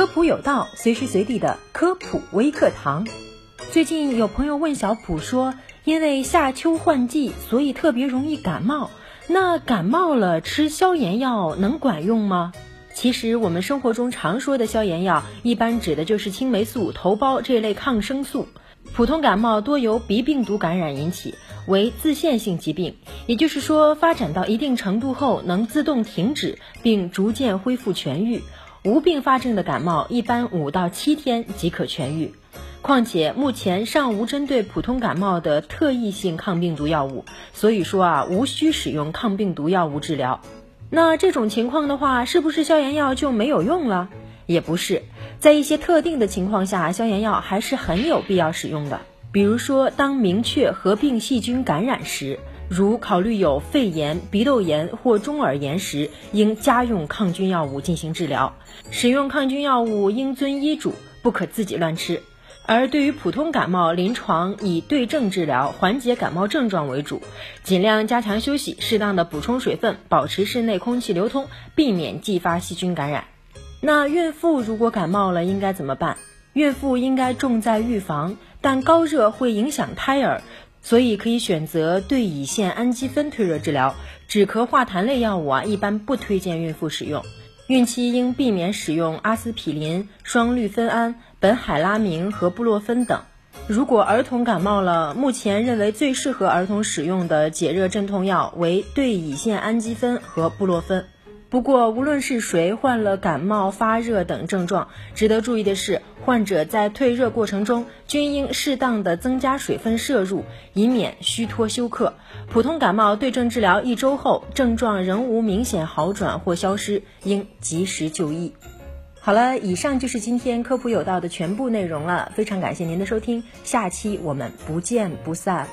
科普有道，随时随地的科普微课堂。最近有朋友问小普说，因为夏秋换季，所以特别容易感冒。那感冒了吃消炎药能管用吗？其实我们生活中常说的消炎药，一般指的就是青霉素、头孢这类抗生素。普通感冒多由鼻病毒感染引起，为自限性疾病，也就是说，发展到一定程度后能自动停止，并逐渐恢复痊愈。无并发症的感冒一般五到七天即可痊愈。况且目前尚无针对普通感冒的特异性抗病毒药物，所以说啊，无需使用抗病毒药物治疗。那这种情况的话，是不是消炎药就没有用了？也不是。在一些特定的情况下，消炎药还是很有必要使用的。比如说，当明确合并细菌感染时，如考虑有肺炎、鼻窦炎或中耳炎时，应加用抗菌药物进行治疗。使用抗菌药物应遵医嘱，不可自己乱吃。而对于普通感冒，临床以对症治疗，缓解感冒症状为主，尽量加强休息，适当的补充水分，保持室内空气流通，避免继发细菌感染。那孕妇如果感冒了应该怎么办？孕妇应该重在预防，但高热会影响胎儿，所以可以选择对乙酰氨基酚退热治疗。止咳化痰类药物啊，一般不推荐孕妇使用。孕期应避免使用阿司匹林、双氯芬胺、苯海拉明和布洛芬等。如果儿童感冒了，目前认为最适合儿童使用的解热镇痛药为对乙酰氨基酚和布洛芬。不过，无论是谁患了感冒、发热等症状，值得注意的是，患者在退热过程中均应适当的增加水分摄入，以免虚脱休克。普通感冒对症治疗一周后，症状仍无明显好转或消失，应及时就医。好了，以上就是今天科普有道的全部内容了，非常感谢您的收听，下期我们不见不散。